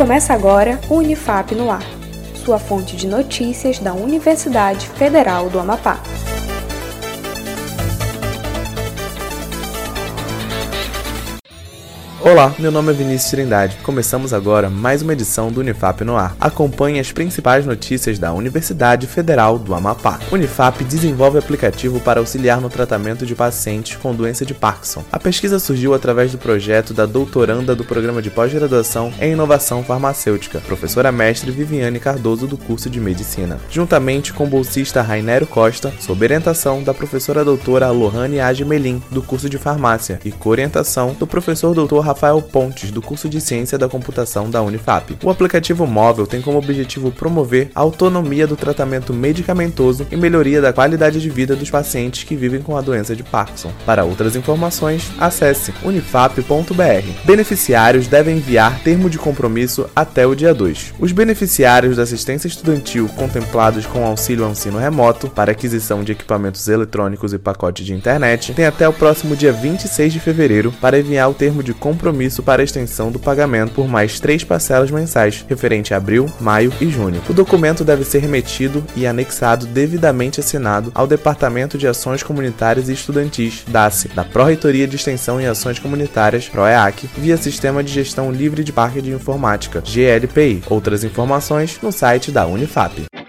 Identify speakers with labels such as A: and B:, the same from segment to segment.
A: Começa agora o Unifap no Ar, sua fonte de notícias da Universidade Federal do Amapá.
B: Olá, meu nome é Vinícius Trindade. Começamos agora mais uma edição do Unifap no ar. Acompanhe as principais notícias da Universidade Federal do Amapá. Unifap desenvolve aplicativo para auxiliar no tratamento de pacientes com doença de Parkinson. A pesquisa surgiu através do projeto da doutoranda do programa de pós-graduação em inovação farmacêutica, professora mestre Viviane Cardoso do curso de medicina, juntamente com o bolsista Rainero Costa, sob orientação da professora doutora Lohane Agemelin do curso de farmácia e com orientação do professor doutor Rafael Pontes, do curso de Ciência da Computação da Unifap. O aplicativo móvel tem como objetivo promover a autonomia do tratamento medicamentoso e melhoria da qualidade de vida dos pacientes que vivem com a doença de Parkinson. Para outras informações, acesse unifap.br. Beneficiários devem enviar termo de compromisso até o dia 2. Os beneficiários da assistência estudantil contemplados com auxílio ao ensino remoto para aquisição de equipamentos eletrônicos e pacote de internet têm até o próximo dia 26 de fevereiro para enviar o termo de compromisso compromisso para a extensão do pagamento por mais três parcelas mensais, referente a abril, maio e junho. O documento deve ser remetido e anexado devidamente assinado ao Departamento de Ações Comunitárias e Estudantis, DACE, da Pró-Reitoria de Extensão e Ações Comunitárias, PROEAC, via Sistema de Gestão Livre de Parque de Informática, GLPI. Outras informações no site da Unifap.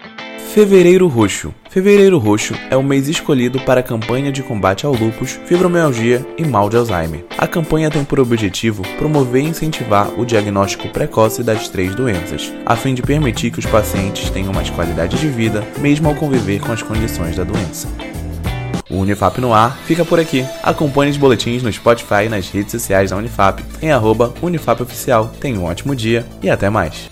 B: Fevereiro Roxo. Fevereiro Roxo é o mês escolhido para a campanha de combate ao lúpus, fibromialgia e mal de Alzheimer. A campanha tem por objetivo promover e incentivar o diagnóstico precoce das três doenças, a fim de permitir que os pacientes tenham mais qualidade de vida, mesmo ao conviver com as condições da doença. O Unifap no ar fica por aqui. Acompanhe os boletins no Spotify e nas redes sociais da Unifap em arroba Unifapoficial. Tenha um ótimo dia e até mais.